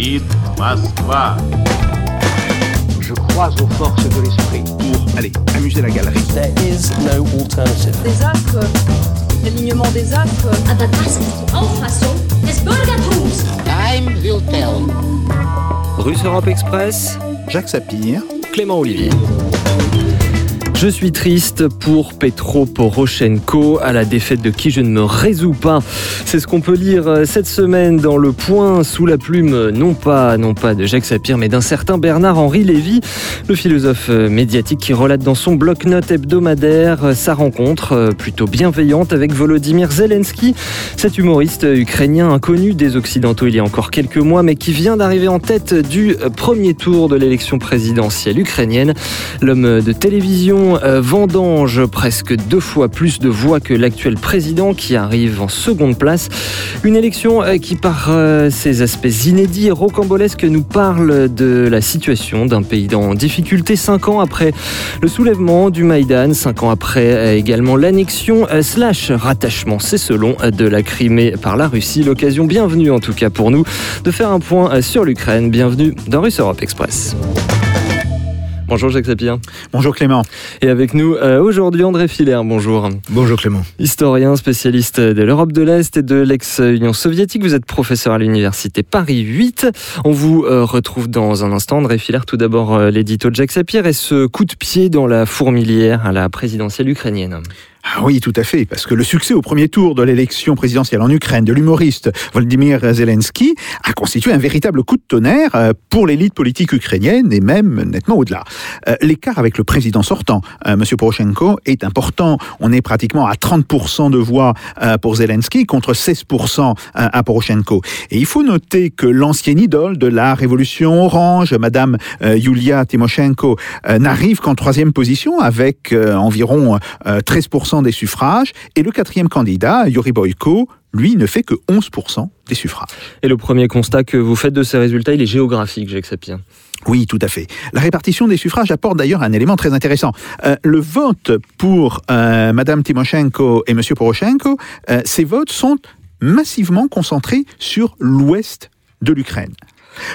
говорит Москва. Je crois aux forces de l'esprit. Pour, allez, amuser la galerie. There is no alternative. des actes, l'alignement des actes. Aber das ist die Auffassung des Bürgertums. Time will tell. Russe Europe Express, Jacques Sapir. Clément Olivier. Je suis triste pour Petro Poroshenko à la défaite de qui je ne me résous pas. C'est ce qu'on peut lire euh, cette semaine dans Le Point sous la plume, euh, non pas, non pas de Jacques Sapir, mais d'un certain Bernard-Henri Lévy, le philosophe euh, médiatique qui relate dans son bloc-notes hebdomadaire sa rencontre plutôt bienveillante avec Volodymyr Zelensky, cet humoriste ukrainien inconnu des Occidentaux il y a encore quelques mois, mais qui vient d'arriver en tête du premier tour de l'élection présidentielle ukrainienne. L'homme de télévision euh, vendange presque deux fois plus de voix que l'actuel président qui arrive en seconde place. Une élection euh, qui, par euh, ses aspects inédits et rocambolesques, nous parle de la situation d'un pays en difficulté cinq ans après le soulèvement du Maïdan, cinq ans après également l'annexion slash rattachement, c'est selon, de la Crimée par la Russie. L'occasion bienvenue en tout cas pour nous de faire un point sur l'Ukraine. Bienvenue dans Russe Europe Express. Bonjour Jacques Sapir. Bonjour Clément. Et avec nous euh, aujourd'hui André Filaire, bonjour. Bonjour Clément. Historien, spécialiste de l'Europe de l'Est et de l'ex-Union soviétique. Vous êtes professeur à l'université Paris 8. On vous euh, retrouve dans un instant. André Filaire, tout d'abord euh, l'édito de Jacques Sapir et ce coup de pied dans la fourmilière à la présidentielle ukrainienne. Ah oui, tout à fait, parce que le succès au premier tour de l'élection présidentielle en Ukraine de l'humoriste Volodymyr Zelensky a constitué un véritable coup de tonnerre euh, pour l'élite politique ukrainienne et même nettement au-delà. Euh, l'écart avec le président sortant, euh, M. Poroshenko, est important. On est pratiquement à 30% de voix pour Zelensky contre 16% à Poroshenko. Et il faut noter que l'ancienne idole de la révolution orange, Madame Yulia Tymoshenko, n'arrive qu'en troisième position avec environ 13% des suffrages, et le quatrième candidat, Yuri Boyko, lui, ne fait que 11% des suffrages. Et le premier constat que vous faites de ces résultats, il est géographique, j'accepte oui, tout à fait. La répartition des suffrages apporte d'ailleurs un élément très intéressant. Euh, le vote pour euh, Madame Timoshenko et Monsieur Poroshenko, euh, ces votes sont massivement concentrés sur l'ouest de l'Ukraine.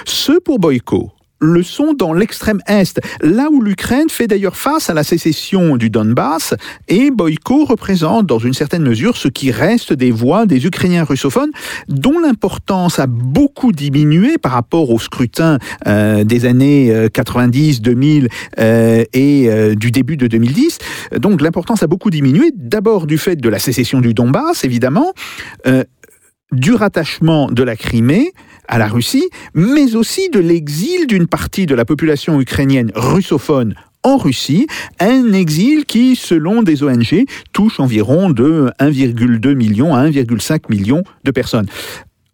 Ceux pour Boyko le sont dans l'extrême est, là où l'Ukraine fait d'ailleurs face à la sécession du Donbass, et Boyko représente dans une certaine mesure ce qui reste des voix des Ukrainiens russophones, dont l'importance a beaucoup diminué par rapport au scrutin euh, des années 90, euh, 2000 euh, et du début de 2010. Donc l'importance a beaucoup diminué, d'abord du fait de la sécession du Donbass, évidemment, du rattachement de la Crimée à la Russie, mais aussi de l'exil d'une partie de la population ukrainienne russophone en Russie, un exil qui, selon des ONG, touche environ de 1,2 million à 1,5 million de personnes.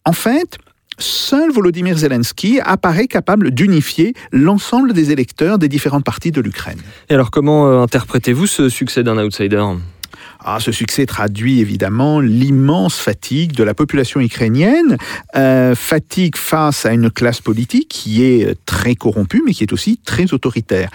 En fait, seul Volodymyr Zelensky apparaît capable d'unifier l'ensemble des électeurs des différentes parties de l'Ukraine. Et alors comment euh, interprétez-vous ce succès d'un outsider? Ah, ce succès traduit évidemment l'immense fatigue de la population ukrainienne, euh, fatigue face à une classe politique qui est très corrompue mais qui est aussi très autoritaire.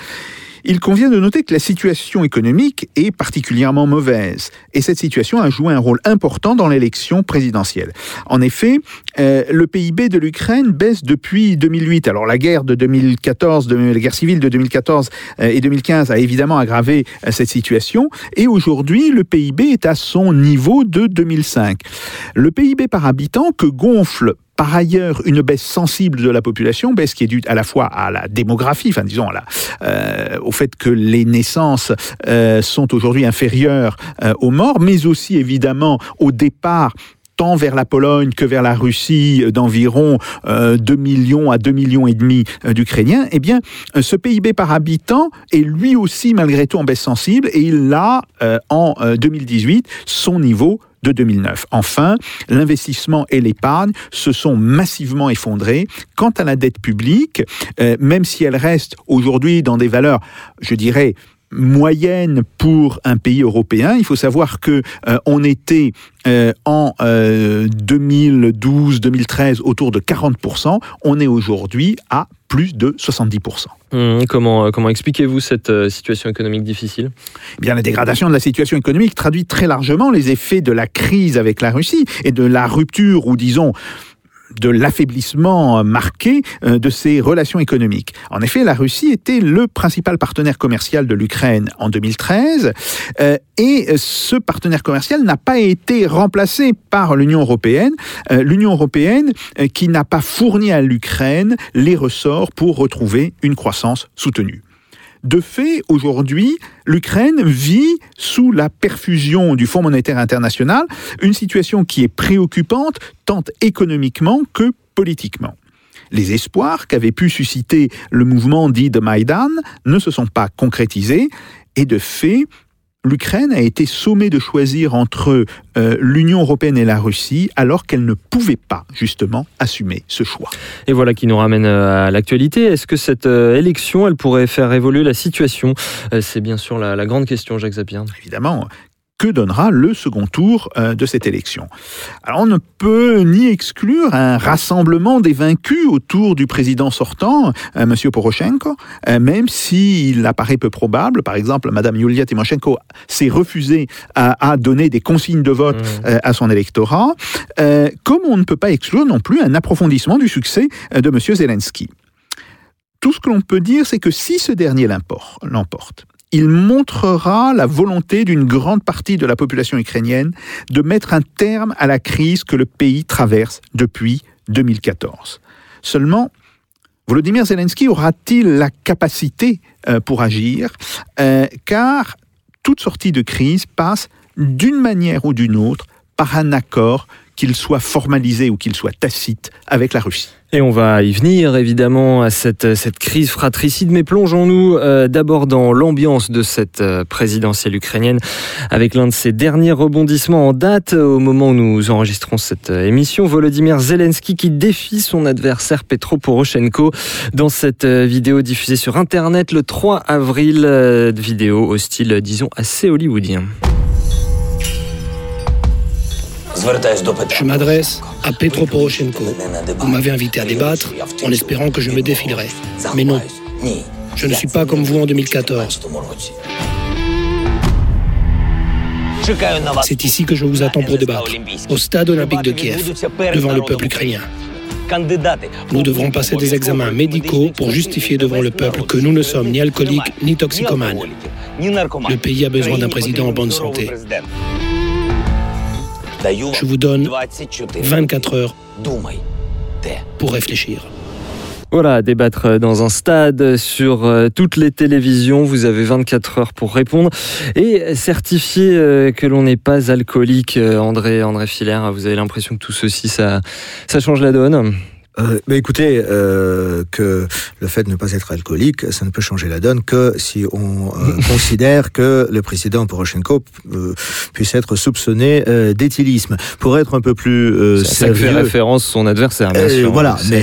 Il convient de noter que la situation économique est particulièrement mauvaise, et cette situation a joué un rôle important dans l'élection présidentielle. En effet, euh, le PIB de l'Ukraine baisse depuis 2008. Alors la guerre de 2014, la guerre civile de 2014 euh, et 2015 a évidemment aggravé euh, cette situation, et aujourd'hui le PIB est à son niveau de 2005. Le PIB par habitant que gonfle par ailleurs, une baisse sensible de la population, baisse qui est due à la fois à la démographie, enfin disons euh, au fait que les naissances euh, sont aujourd'hui inférieures euh, aux morts, mais aussi évidemment au départ tant vers la Pologne que vers la Russie d'environ 2 millions à 2 millions et demi d'Ukrainiens, eh bien, ce PIB par habitant est lui aussi malgré tout en baisse sensible et il a en 2018 son niveau de 2009. Enfin, l'investissement et l'épargne se sont massivement effondrés. Quant à la dette publique, euh, même si elle reste aujourd'hui dans des valeurs, je dirais, moyennes pour un pays européen. Il faut savoir que euh, on était euh, en 2012-2013 autour de 40%. On est aujourd'hui à plus de 70%. Hum, comment, euh, comment expliquez-vous cette euh, situation économique difficile? Eh Bien, La dégradation de la situation économique traduit très largement les effets de la crise avec la Russie et de la rupture, ou disons, de l'affaiblissement marqué euh, de ses relations économiques. En effet, la Russie était le principal partenaire commercial de l'Ukraine en 2013 euh, et ce partenaire commercial n'a pas été remplacé par l'Union européenne, euh, l'Union européenne qui n'a pas fourni à l'Ukraine les ressorts pour retrouver une croissance soutenue. De fait, aujourd'hui, l'Ukraine vit sous la perfusion du Fonds monétaire international, une situation qui est préoccupante tant économiquement que politiquement. Les espoirs qu'avait pu susciter le mouvement dit de Maïdan ne se sont pas concrétisés et de fait, l'Ukraine a été sommée de choisir entre euh, l'Union européenne et la Russie alors qu'elle ne pouvait pas justement assumer ce choix. Et voilà qui nous ramène euh, à l'actualité. Est-ce que cette euh, élection, elle pourrait faire évoluer la situation? Euh, C'est bien sûr la, la grande question, Jacques Zapier. Évidemment, que donnera le second tour euh, de cette élection Alors on ne peut ni exclure un rassemblement des vaincus autour du président sortant, euh, M. Poroshenko, euh, même s'il apparaît peu probable. Par exemple, Mme Yulia Tymoshenko s'est refusée à, à donner des consignes de vote Mmh. à son électorat, comme on ne peut pas exclure non plus un approfondissement du succès de M. Zelensky. Tout ce que l'on peut dire, c'est que si ce dernier l'emporte, il montrera la volonté d'une grande partie de la population ukrainienne de mettre un terme à la crise que le pays traverse depuis 2014. Seulement, Volodymyr Zelensky aura-t-il la capacité euh, pour agir Euh, Car toute sortie de crise passe d'une manière ou d'une autre par un accord, qu'il soit formalisé ou qu'il soit tacite, avec la Russie. Et on va y venir évidemment à cette, cette crise fratricide, mais plongeons-nous euh, d'abord dans l'ambiance de cette euh, présidentielle ukrainienne avec l'un de ses derniers rebondissements en date au moment où nous enregistrons cette euh, émission. Volodymyr Zelensky qui défie son adversaire Petro Poroshenko dans cette euh, vidéo diffusée sur Internet le 3 avril, euh, vidéo au style, euh, disons, assez hollywoodien. Je m'adresse à Petro Poroshenko. Vous m'avez invité à débattre en espérant que je me défilerai. Mais non, je ne suis pas comme vous en 2014. C'est ici que je vous attends pour débattre, au stade olympique de Kiev, devant le peuple ukrainien. Nous devrons passer des examens médicaux pour justifier devant le peuple que nous ne sommes ni alcooliques ni toxicomanes. Le pays a besoin d'un président en bonne santé. Je vous donne 24 heures pour réfléchir. Voilà, débattre dans un stade sur euh, toutes les télévisions. Vous avez 24 heures pour répondre et certifier euh, que l'on n'est pas alcoolique. Euh, André, André Filaire, vous avez l'impression que tout ceci, ça, ça change la donne Euh, écoutez, euh, que le fait de ne pas être alcoolique, ça ne peut changer la donne que si on euh, considère que le président Poroshenko euh, puisse être soupçonné euh, d'éthylisme. Pour être un peu plus C'est à ça fait sérieux, référence son adversaire, bien sûr. voilà, mais,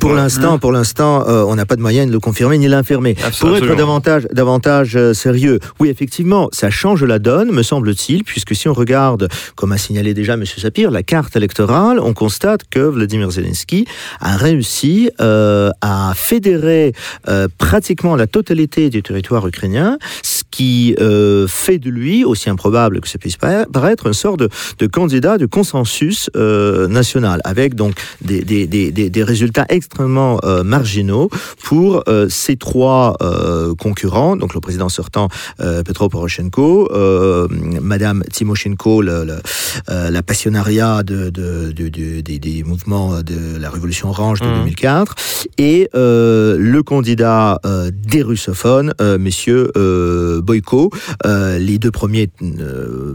pour l'instant, pour l'instant, on n'a pas de moyen de le confirmer ni l'infirmer. Pour être davantage, davantage sérieux, oui, effectivement, ça change la donne, me semble-t-il, puisque si on regarde, comme a signalé déjà M. Sapir, la carte électorale, on constate que Vladimir Zelensky a réussi euh, à fédérer euh, pratiquement la totalité du territoire ukrainien, qui euh, fait de lui, aussi improbable que ça puisse para- paraître, une sorte de, de candidat de consensus euh, national, avec donc des, des, des, des, résultats extrêmement euh, marginaux pour euh, ces trois euh, concurrents, donc le président sortant euh, Petro Poroshenko, euh, Madame Timoshenko, le, le, euh, la passionnariat de, de, de, de- des, des mouvements de la Révolution orange de Mhm. 2004, et euh, le candidat euh, des russophones, euh, Monsieur euh, Boyko, euh, les deux premiers euh,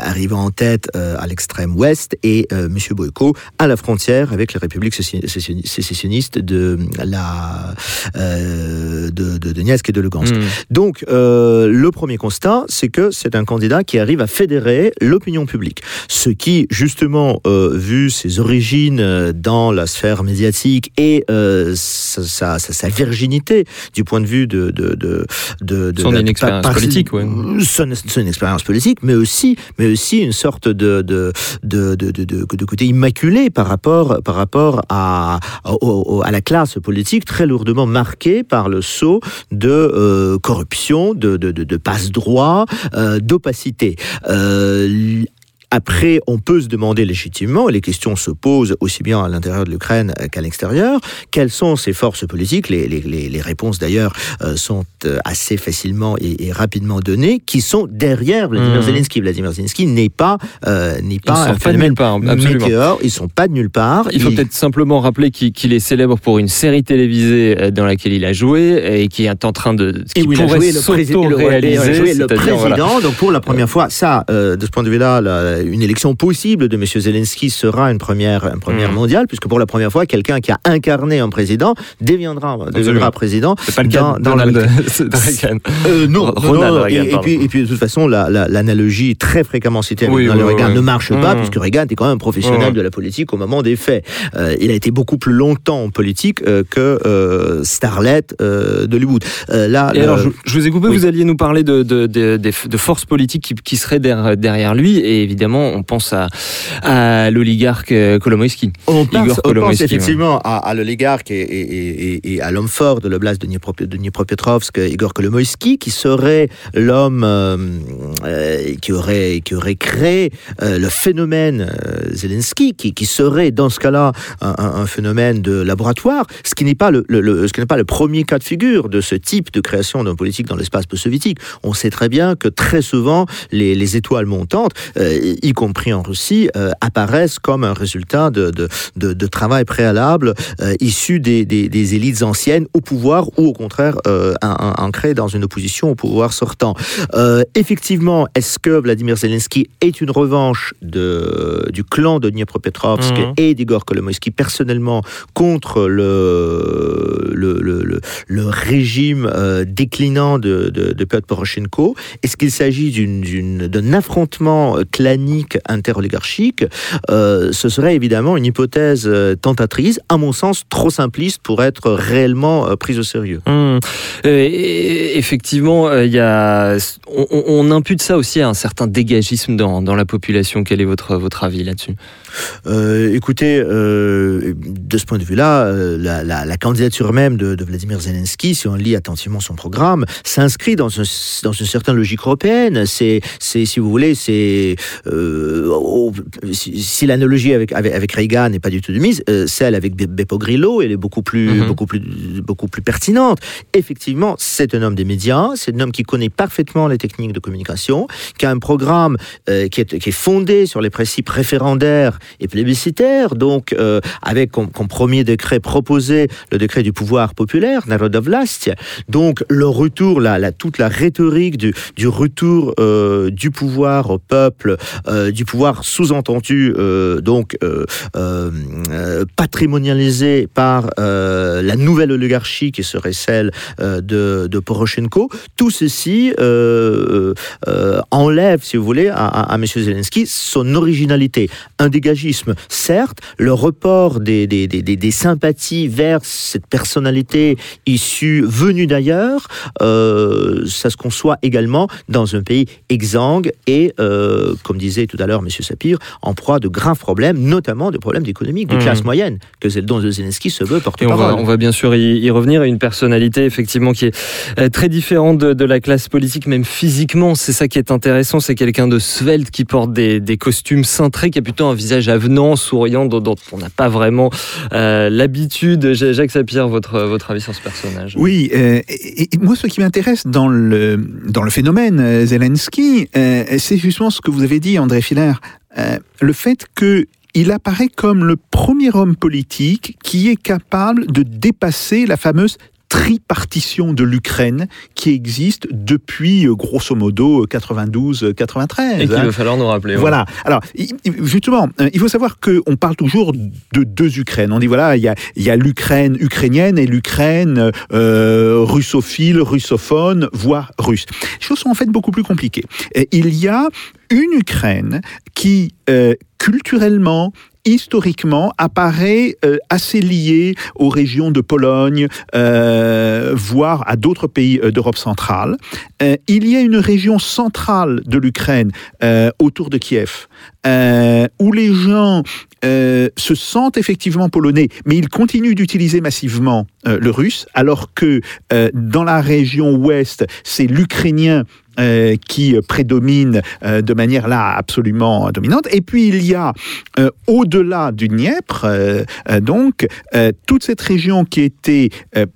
arrivant en tête euh, à l'extrême ouest, et euh, Monsieur Boyko à la frontière avec les républiques sécession- sécession- sécessionnistes de la euh, de, de Donetsk et de Lugansk. Hmm. Donc, euh, le premier constat, c'est que c'est un candidat qui arrive à fédérer l'opinion publique. Ce qui, justement, euh, vu ses origines dans la sphère médiatique et euh, sa, sa- sa- virginité du point de vue de... de, de, de, de Son la- inexpérience par- politique, ouais. Son, son expérience politique, mais aussi, mais aussi une sorte de, de, de, de, côté immaculé par rapport, par rapport à, au- à la classe politique très lourdement marquée par le sceau de euh, corruption, de, de, de, de passe-droit, euh, d'opacité. Euh, après, on peut se demander légitimement, et les questions se posent aussi bien à l'intérieur de l'Ukraine qu'à l'extérieur, quelles sont ces forces politiques les, les, les, réponses d'ailleurs euh, sont euh, assez facilement et, rapidement données, qui sont derrière Vladimir mmh. Zelensky. Vladimir Zelensky n'est pas, euh, n'est pas un phénomène pas nulle part, météore, ils sont pas de nulle part. Il faut peut-être simplement rappeler qu'il est célèbre pour une série télévisée dans laquelle il a joué et qui est en train de... Qui et où il a joué le, réaliser, le président. Donc pour la première fois, ça, de ce point de vue-là, une élection possible de M. Zelensky sera une première, une première mmh. mondiale, puisque pour la première fois, quelqu'un qui a incarné un président deviendra, deviendra président. C'est pas le cas dans, dans de Reagan. Euh, non, Ronald Reagan, et, puis, et, puis, de toute façon, l'analogie la, très fréquemment citée oui, dans Reagan ne marche pas, mmh. puisque Reagan était quand même un professionnel de la politique au moment des faits. Euh, il a été beaucoup plus longtemps en politique euh, que euh, Starlet euh, d'Hollywood. Euh, là, et alors, je, je, vous ai coupé, vous alliez nous parler de, de, de, de forces politiques qui, qui seraient derrière, derrière lui, et évidemment, on pense à, à l'oligarque Kolomoïski. On pense, on pense effectivement à, à l'oligarque et, et, et, et, à l'homme fort de l'oblast de Dnipropetrovsk, Igor Kolomoïski, qui serait l'homme euh, euh, qui, aurait, qui aurait créé euh, le phénomène euh, Zelensky, qui, qui, serait dans ce cas-là un, un, phénomène de laboratoire, ce qui n'est pas le, le, le, ce qui n'est pas le premier cas de figure de ce type de création d'un politique dans l'espace post-soviétique. On sait très bien que très souvent les, les étoiles montantes, y compris en Russie, apparaissent comme un résultat de, de, de, de travail préalable issu des, des, des élites anciennes au pouvoir ou au contraire euh, ancré dans une opposition au pouvoir sortant. Euh, effectivement, est-ce que Vladimir Zelensky est une revanche de, du clan de Dniepropetrovsk mmh. et d'Igor Kolomoïski personnellement contre le, le, le, le régime euh, déclinant de, de, de Piotr Poroshenko? Est-ce qu'il s'agit d'un affrontement clanique interoligarchique euh, Ce serait évidemment une hypothèse euh, tentatrice, à mon sens trop simpliste pour être réellement euh, prise au sérieux. Mmh. effectivement, il y a, on, on, impute ça aussi à un certain dégagisme dans, dans la population. Quel est votre, votre avis là-dessus? Euh, Écoutez, euh, de ce point de vue-là, la, la, la, candidature même de, de, Vladimir Zelensky, si on lit attentivement son programme, s'inscrit dans, un, dans une certaine logique européenne. C'est, si vous voulez, c'est euh, oh, si, si l'analogie avec, avec, avec Reagan n'est pas du tout de mise, celle avec Beppo Grillo, elle est beaucoup plus, mm -hmm. beaucoup plus, beaucoup plus pertinente. Effectivement, c'est un homme des médias, c'est un homme qui connaît parfaitement les techniques de communication, qui a un programme euh, qui, est, qui, est, fondé sur les principes référendaires et plébiscitaires, donc euh, avec comme, comme, premier décret proposé le décret du pouvoir populaire, Narodovlast, donc le retour, la, la, toute la rhétorique du, du retour euh, du pouvoir au peuple, euh, du pouvoir sous-entendu, euh, donc patrimonialisé par la nouvelle oligarchie qui serait celle de, Poroshenko, tout ceci euh, euh, enlève, si vous voulez, à, M. Zelensky son originalité. Un dégagisme, certes, le report des, sympathies vers cette personnalité issue, venue d'ailleurs, euh, ça se conçoit également dans un pays exsangue et, euh, comme disait tout à l'heure M. Sapir, en proie de graves problèmes, notamment des problèmes économiques, de mmh. classe moyenne, que dont Zelensky se veut porter parole. On, on va, bien sûr y, y revenir, une personnalité effectivement qui est euh, très différente de, de la classe politique, même physiquement. C'est ça qui est intéressant. C'est quelqu'un de svelte qui porte des, des, costumes cintrés, qui a plutôt un visage avenant, souriant, dont, dont on n'a pas vraiment euh, l'habitude. Jacques Sapir, votre, votre avis sur ce personnage? Oui, euh, et, et, moi, ce qui m'intéresse dans le, dans le phénomène Zelensky, euh, c'est justement ce que vous avez dit, André Filler. Euh, le fait que il apparaît comme le premier homme politique qui est capable de dépasser la fameuse tripartition de l'Ukraine qui existe depuis grosso modo 92-93. Et qu'il hein. va falloir nous rappeler. Voilà. Ouais. Alors, justement, il faut savoir qu'on parle toujours de deux Ukraines. On dit voilà, il y a, y a l'Ukraine ukrainienne et l'Ukraine euh, russophile, russophone, voire russe. Les choses sont en fait beaucoup plus compliquées. Il y a une Ukraine qui, euh, culturellement, historiquement apparaît euh, assez lié aux régions de Pologne, euh, voire à d'autres pays euh, d'Europe centrale. Il y a une région centrale de l'Ukraine autour de Kiev, où les gens se sentent effectivement polonais, mais ils continuent d'utiliser massivement le russe, alors que dans la région ouest, c'est l'ukrainien qui prédomine de manière là absolument dominante. Et puis il y a au-delà du Dniepr, donc toute cette région qui était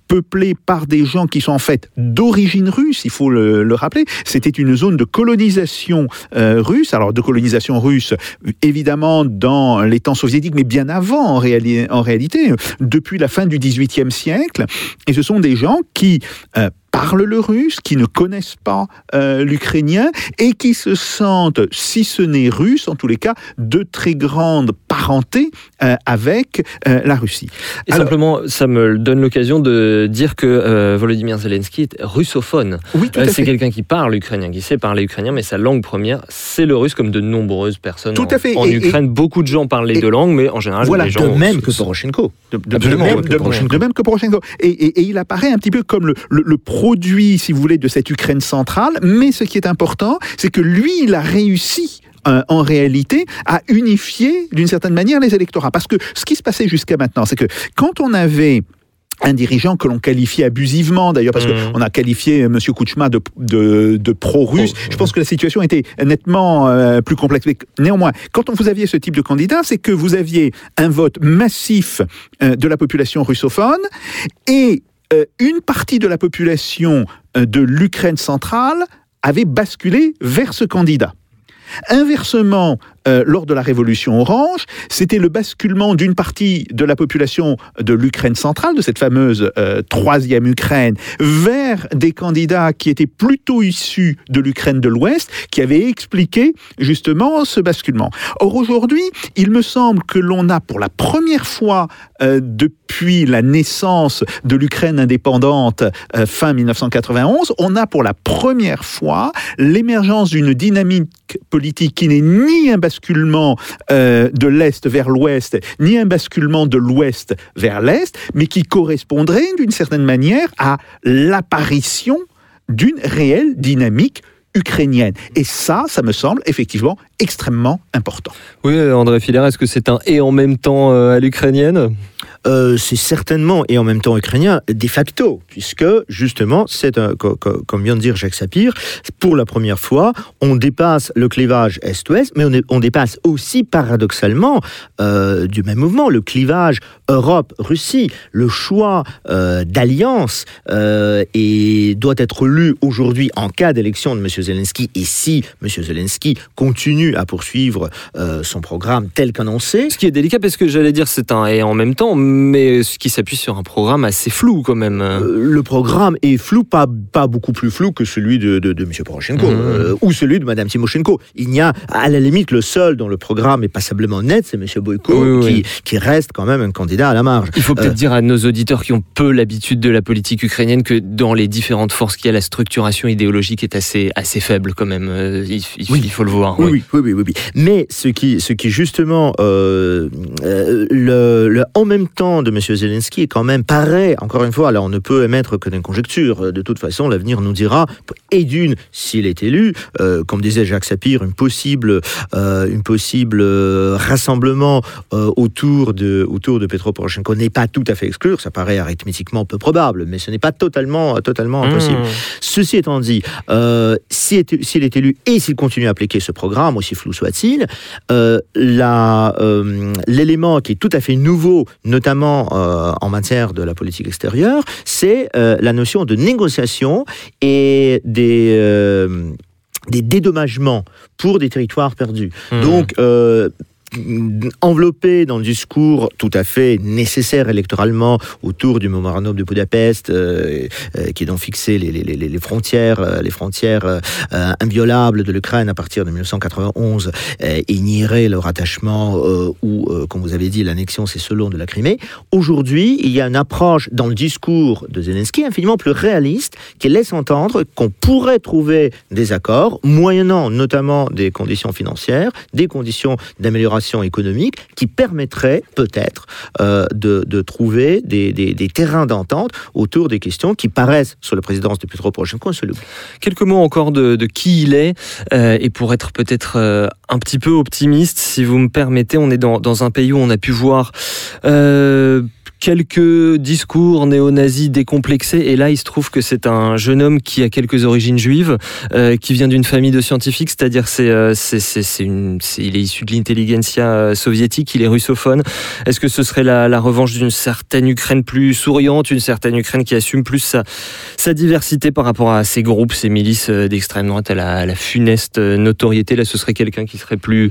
peuplée par des gens qui sont en fait d'origine russe, il faut le, le rappeler. C'était une zone de colonisation russe. Alors de colonisation russe, évidemment dans les temps soviétiques, mais bien avant en, en réalité, depuis la fin du XVIIIe siècle. Et ce sont des gens qui euh, parlent le russe, qui ne connaissent pas euh, l'ukrainien et qui se sentent, si ce n'est russe, en tous les cas, de très grande parenté euh, avec euh, la Russie. Et simplement, ça me donne l'occasion de dire que Volodymyr Zelensky est russophone. Oui, C'est quelqu'un qui parle ukrainien, qui sait parler ukrainien, mais sa langue première, c'est le russe, comme de nombreuses personnes tout en, à fait. en Ukraine. beaucoup de gens parlent les deux langues, mais en général, voilà, les gens... De même que Poroshenko. De, de, même, de, même, que Poroshenko. Et, et, et, il apparaît un petit peu comme le, le, le produit, si vous voulez, de cette Ukraine centrale. Mais ce qui est important, c'est que lui, il a réussi euh, en réalité à unifier d'une certaine manière les électorats. Parce que ce qui se passait jusqu'à maintenant, c'est que quand on avait un dirigeant que l'on qualifiait abusivement, d'ailleurs, parce mmh. qu'on a qualifié M. Kouchma de, de, de pro-russe. Oh, Je pense que la situation était nettement euh, plus complexe. Mais néanmoins, quand on, vous aviez ce type de candidat, c'est que vous aviez un vote massif euh, de la population russophone et euh, une partie de la population euh, de l'Ukraine centrale avait basculé vers ce candidat. Inversement, euh, lors de la révolution orange, c'était le basculement d'une partie de la population de l'Ukraine centrale, de cette fameuse euh, troisième Ukraine, vers des candidats qui étaient plutôt issus de l'Ukraine de l'Ouest, qui avaient expliqué justement ce basculement. Or aujourd'hui, il me semble que l'on a pour la première fois euh, depuis la naissance de l'Ukraine indépendante fin 1991, on a pour la première fois l'émergence d'une dynamique politique qui n'est ni un basculement euh, de l'Est vers l'Ouest, ni un basculement de l'Ouest vers l'Est, mais qui correspondrait d'une certaine manière à l'apparition d'une réelle dynamique ukrainienne. Et ça, ça me semble effectivement extrêmement important. Oui, André Filaire, est-ce que c'est un et en même temps euh, à l'ukrainienne? Euh, c'est certainement et en même temps ukrainien de facto, puisque justement, comme vient de dire Jacques Sapir, pour la première fois, on dépasse le clivage Est-Ouest, mais on, dépasse aussi paradoxalement euh, du même mouvement le clivage Europe-Russie. Le choix euh, d'alliance euh, et doit être lu aujourd'hui en cas d'élection de M. Zelensky. Et si M. Zelensky continue à poursuivre euh, son programme tel qu'annoncé, ce qui est délicat parce que j'allais dire c'est un et en même temps mais ce qui s'appuie sur un programme assez flou quand même. Le programme est flou, pas, pas beaucoup plus flou que celui de, de, de M. Poroshenko mmh. ou celui de Mme Timoshenko. Il n'y a, à la limite, le seul dont le programme est passablement net, c'est M. Boyko, oui, qui, oui. qui, reste quand même un candidat à la marge. Il faut peut-être euh, dire à nos auditeurs qui ont peu l'habitude de la politique ukrainienne que dans les différentes forces qu'il y a, la structuration idéologique est assez, assez faible quand même. Euh, il, il, oui. il, faut le voir. Oui, oui, oui, oui. oui, Mais ce qui, ce qui justement, euh, le, le, en même temps, de M. Zelensky quand même paraît, encore une fois, alors on ne peut émettre que des conjectures. De toute façon, l'avenir nous dira, et d'une, s'il est élu, euh, comme disait Jacques Sapir, une possible, une possible rassemblement autour de, autour de Petro Poroshenko n'est pas tout à fait exclu. Ça paraît arithmétiquement peu probable, mais ce n'est pas totalement, totalement impossible. Mmh. Ceci étant dit, euh, s'il est, élu et s'il continue à appliquer ce programme, aussi flou soit-il, euh, l'élément qui est tout à fait nouveau, notamment euh, en matière de la politique extérieure, c'est euh, la notion de négociation et des euh, des dédommagements pour des territoires perdus. Mmh. Donc, euh, enveloppé dans le discours tout à fait nécessaire électoralement autour du mémorandum de Budapest, euh, euh, qui est donc fixé les, frontières, les frontières euh, inviolables de l'Ukraine à partir de 1991 et nierait le rattachement ou, comme vous avez dit, l'annexion, c'est selon de la Crimée. Aujourd'hui, il y a une approche dans le discours de Zelensky infiniment plus réaliste qui laisse entendre qu'on pourrait trouver des accords, moyennant notamment des conditions financières, des conditions d'amélioration économique qui permettrait peut-être euh, de, de, trouver des, des, terrains d'entente autour des questions qui paraissent, sous la présidence de Petro Poroshenko, insolubles. Quelques mots encore de, de qui il est, euh, et pour être peut-être euh, un petit peu optimiste, si vous me permettez, on est dans, dans, un pays où on a pu voir quelques discours néo-nazis décomplexés. Et là, il se trouve que c'est un jeune homme qui a quelques origines juives, euh, qui vient d'une famille de scientifiques, c'est-à-dire c'est, euh, il est issu de l'intelligentsia euh, soviétique, il est russophone. Est-ce que ce serait la, la revanche d'une certaine Ukraine plus souriante, une certaine Ukraine qui assume plus sa, sa diversité par rapport à ces groupes, ces milices euh, d'extrême droite, à la, à la funeste notoriété? Là, ce serait quelqu'un qui serait plus,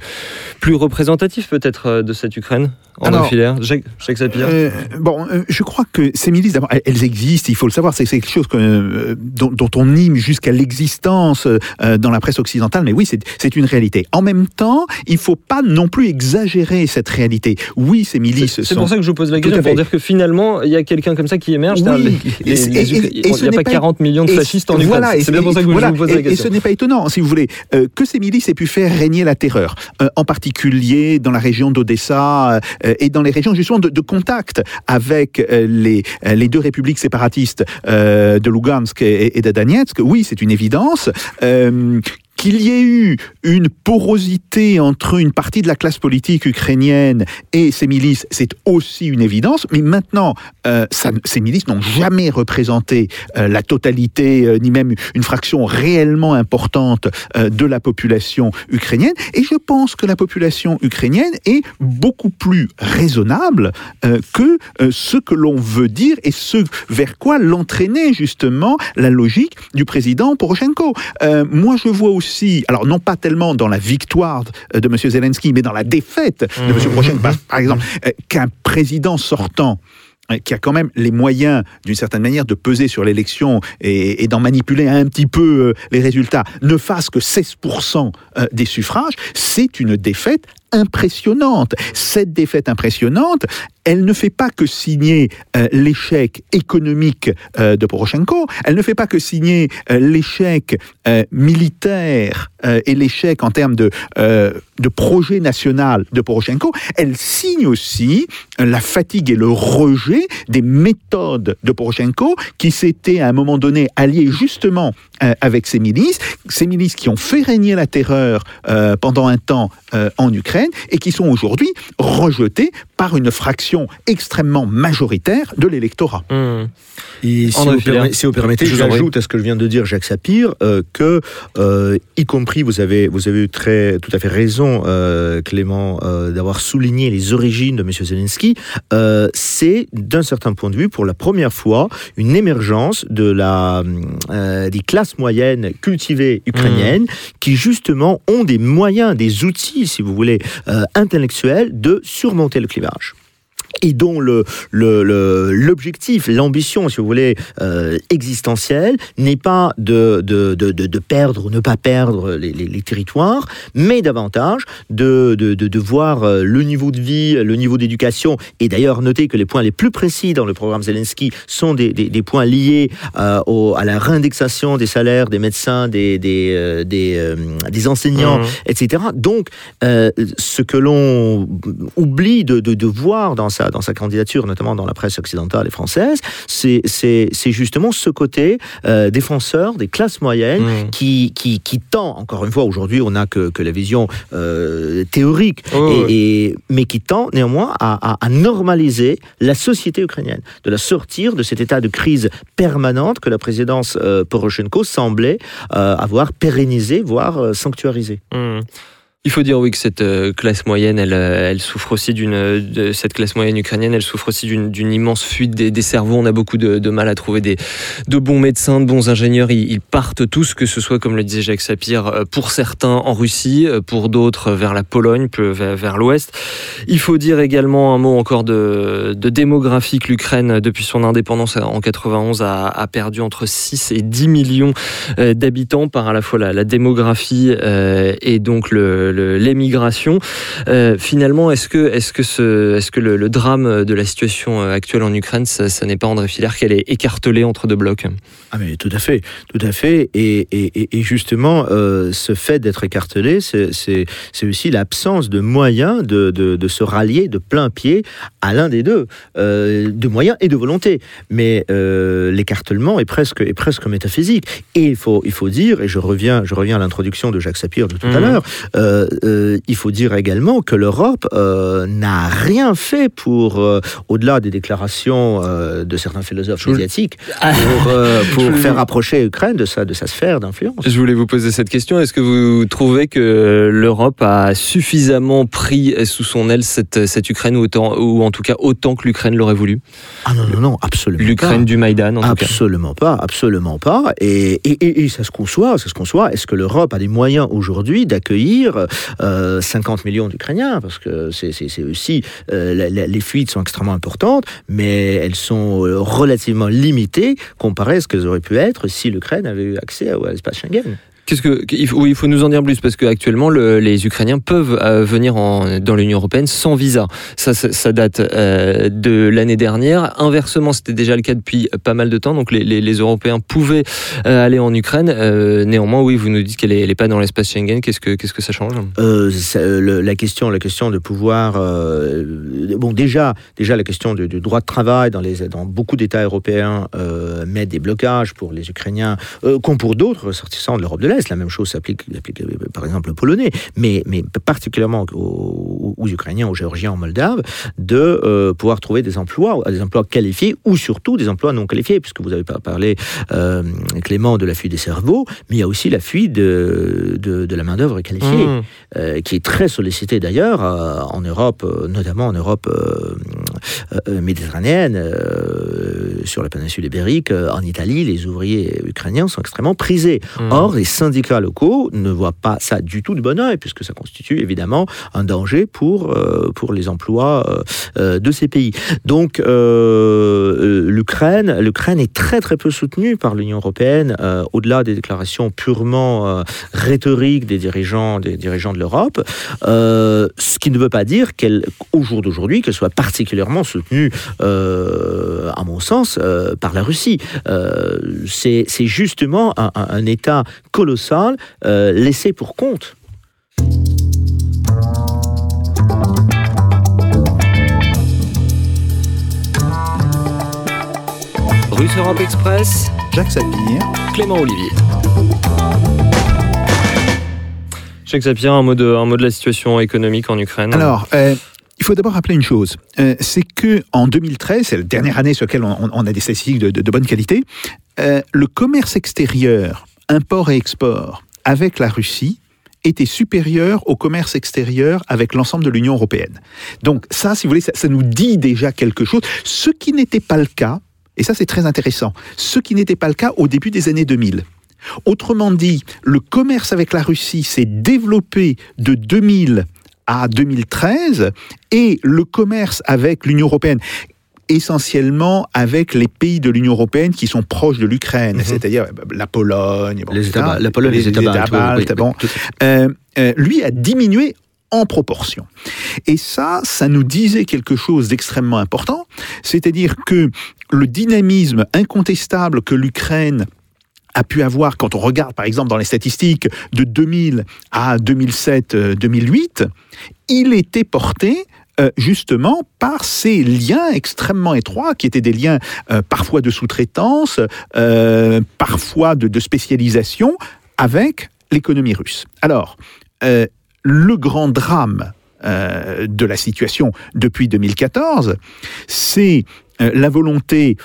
plus représentatif peut-être de cette Ukraine? En Alors, filaire. Jacques, Jacques Sapir. Euh, bon, euh, je crois que ces milices, d'abord, elles- existent, il faut le savoir, c'est quelque chose que, euh, dont, dont on nie jusqu'à l'existence euh, dans la presse occidentale, mais oui, c'est une réalité. En même temps, il faut pas non plus exagérer cette réalité. Oui, ces milices C'est pour ça que je vous pose la question, pour dire que finalement, il y a quelqu'un comme ça qui émerge. Oui. Les- Et- les- et- les et- et il n'y a pas pas- 40 millions de Et- fascistes en Ukraine. voilà, et- c'est bien pour ça que je voilà, vous pose et- la Et question. ce n'est pas étonnant, si vous voulez, que ces milices aient pu faire régner la terreur, en particulier dans la région d'Odessa et dans les régions justement de, de contact avec euh, les, euh, les deux républiques séparatistes euh, de Lugansk et, et de Donetsk. Oui, c'est une évidence. Qu'il y ait eu une porosité entre une partie de la classe politique ukrainienne et ces milices, c'est aussi une évidence. Mais maintenant, euh, ces milices n'ont jamais représenté euh, la totalité, euh, ni même une fraction réellement importante de la population ukrainienne. Et je pense que la population ukrainienne est beaucoup plus raisonnable que ce que l'on veut dire et ce vers quoi l'entraînait justement la logique du président Poroshenko. Moi, je vois aussi, alors non pas tellement dans la victoire de M. Zelensky, mais dans la défaite de M. Poroshenko, par, par exemple, euh, qu'un président sortant euh, qui a quand même les moyens, d'une certaine manière, de peser sur l'élection et, et d'en manipuler un petit peu euh, les résultats, ne fasse que 16% euh, des suffrages, c'est une défaite impressionnante. Cette défaite impressionnante, elle ne fait pas que signer euh, l'échec économique euh, de Poroshenko, elle ne fait pas que signer euh, l'échec militaire et l'échec en termes de, de projet national de Poroshenko, elle signe aussi la fatigue et le rejet des méthodes de Poroshenko qui s'étaient à un moment donné alliés justement avec ces milices, ces milices qui ont fait régner la terreur euh, pendant un temps euh, en Ukraine et qui sont aujourd'hui rejetées par une fraction extrêmement majoritaire de l'électorat. Mmh. Et si vous, permet- si vous permettez, j'ajoute à ce que je viens de dire, Jacques Sapir, euh, que, euh, y compris, vous avez, vous avez eu très, tout à fait raison, euh, Clément, euh, d'avoir souligné les origines de M. Zelensky. Euh, c'est, d'un certain point de vue, pour la première fois, une émergence de la, euh, des classes moyennes cultivées ukrainiennes qui, justement, ont des moyens, des outils, si vous voulez, euh, intellectuels de surmonter le clivage et dont le le- le- l'objectif, l'ambition, si vous voulez, euh, existentielle, n'est pas de, de, de, perdre ou ne pas perdre les, les- les territoires, mais davantage de, de, voir euh, le niveau de vie, le niveau d'éducation, et d'ailleurs noter que les points les plus précis dans le programme Zelensky sont des, des, des points liés euh, au- à la réindexation des salaires des médecins, des, des, euh, des, des enseignants, Mmh. etc. Donc, ce que l'on oublie de, de, de voir dans sa, dans sa candidature, notamment dans la presse occidentale et française, c'est justement ce côté euh, défenseur des classes moyennes Mmh. qui, qui, qui tend, encore une fois, aujourd'hui, on n'a que, que la vision euh, théorique, Oh, et, et- mais qui tend néanmoins à, à- à normaliser la société ukrainienne, de la sortir de cet état de crise permanente que la présidence euh, Poroshenko semblait euh, avoir pérennisé, voire sanctuarisé. Mmh. Il faut dire oui que cette euh, classe moyenne, elle, euh, elle souffre aussi d'une de cette classe moyenne ukrainienne, elle souffre aussi d'une immense fuite des, des cerveaux. On a beaucoup de, de mal à trouver des de bons médecins, de bons ingénieurs. Ils, ils partent tous, que ce soit comme le disait Jacques Sapir, euh, pour certains en Russie, euh, pour d'autres vers la Pologne, vers, vers l'Ouest. Il faut dire également un mot encore de, de démographie que l'Ukraine, depuis son indépendance en 91, a, a perdu entre 6 et 10 millions euh, d'habitants par à la fois la, la démographie euh, et donc le- l'émigration. Euh, finalement, est-ce que, est-ce que, ce, est-ce que le, le drame de la situation euh, actuelle en Ukraine, ça, ça n'est pas André Filaire qu'elle est écartelée entre deux blocs? Ah mais tout à fait, tout à fait. Et, et- justement, euh, ce fait d'être écartelé, c'est- aussi l'absence de moyens de, de- de se rallier de plein pied à l'un des deux, euh, de moyens et de volonté. Mais l'écartèlement est presque, est presque métaphysique. Et il faut, il faut dire, et je reviens, je reviens à l'introduction de Jacques Sapir de tout à Mhm. l'heure, euh, il faut dire également que l'Europe n'a rien fait pour, au-delà des déclarations de certains philosophes asiatiques, pour, pour faire rapprocher l'Ukraine de sa, de sa sphère d'influence. Je voulais vous poser cette question. Est-ce que vous trouvez que l'Europe a suffisamment pris sous son aile cette, cette Ukraine, ou, autant, ou en tout cas autant que l'Ukraine l'aurait voulu? Ah non, non, non, absolument L'Ukraine du Maïdan, en absolument tout cas. pas, absolument pas. Et, et, et, ça se conçoit, ça se conçoit. Est-ce que l'Europe a des moyens aujourd'hui d'accueillir 50 euh, millions d'Ukrainiens Parce que c'est aussi, euh, les fuites sont extrêmement importantes, mais elles sont euh, relativement limitées comparées à ce qu'elles auraient pu être si l'Ukraine avait eu accès à l'espace Schengen. Qu'est-ce que il faut, il faut nous en dire plus parce qu'actuellement les Ukrainiens peuvent euh, venir en, dans l'Union européenne sans visa. Ça, ça, date euh, de l'année dernière. Inversement, c'était déjà le cas depuis pas mal de temps. Donc les, Européens pouvaient euh, aller en Ukraine. néanmoins, oui, vous nous dites qu'elle n'est pas dans l'espace Schengen. Qu'est-ce que qu'est-ce que ça change? La question, la question de pouvoir. bon, déjà, déjà la question du, droit de travail dans dans beaucoup d'États européens met des blocages pour les Ukrainiens, comme pour d'autres ressortissants de l'Europe de l'Est. La même chose s'applique, par exemple, aux Polonais, mais, mais particulièrement aux, Ukrainiens, aux Géorgiens, aux Moldaves, de euh, pouvoir trouver des emplois, des emplois qualifiés ou surtout des emplois non qualifiés, puisque vous avez parlé, euh, Clément, de la fuite des cerveaux, mais il y a aussi la fuite de, de, la main-d'œuvre qualifiée, mmh. euh, qui est très sollicitée d'ailleurs en Europe, notamment en Europe méditerranéenne, sur la péninsule ibérique, en Italie, les ouvriers ukrainiens sont extrêmement prisés. Mmh. Or, les syndicats locaux ne voient pas ça du tout de bon oeil, puisque ça constitue évidemment un danger pour, euh, pour les emplois euh, euh, de ces pays. Donc l'Ukraine, l'Ukraine est très très peu soutenue par l'Union européenne, au-delà des déclarations purement rhétoriques des dirigeants, des dirigeants de l'Europe, ce qui ne veut pas dire qu'elle, jour d'aujourd'hui, qu'elle soit particulièrement soutenue, à mon sens, par la Russie. c'est justement un État colossal euh, laissé pour compte. Russe Europe Express, Jacques Sapir, Clément Olivier. Jacques Sapir, un mot, de, un mot de la situation économique en Ukraine. Alors, euh, il faut d'abord rappeler une chose, euh, c'est que en 2013, c'est la dernière année sur laquelle on, a des statistiques de, bonne qualité, le commerce extérieur, import et export, avec la Russie était supérieur au commerce extérieur avec l'ensemble de l'Union européenne. Donc ça, si vous voulez, ça, nous dit déjà quelque chose, ce qui n'était pas le cas, et ça c'est très intéressant, ce qui n'était pas le cas au début des années 2000. Autrement dit, le commerce avec la Russie s'est développé de 2000 à 2013 et le commerce avec l'Union européenne essentiellement avec les pays de l'Union européenne qui sont proches de l'Ukraine, mhm. c'est-à-dire euh, la Pologne, les États, la Pologne, les, États, baltes, bon. Euh, euh, lui a diminué en proportion. Et ça, ça nous disait quelque chose d'extrêmement important, c'est-à-dire que le dynamisme incontestable que l'Ukraine a pu avoir, quand on regarde par exemple dans les statistiques de 2000 à 2007-2008, il était porté euh, justement par ces liens extrêmement étroits, qui étaient des liens euh, parfois de sous-traitance, euh, parfois de, spécialisation, avec l'économie russe. Alors, le grand drame de la situation depuis 2014, c'est la volonté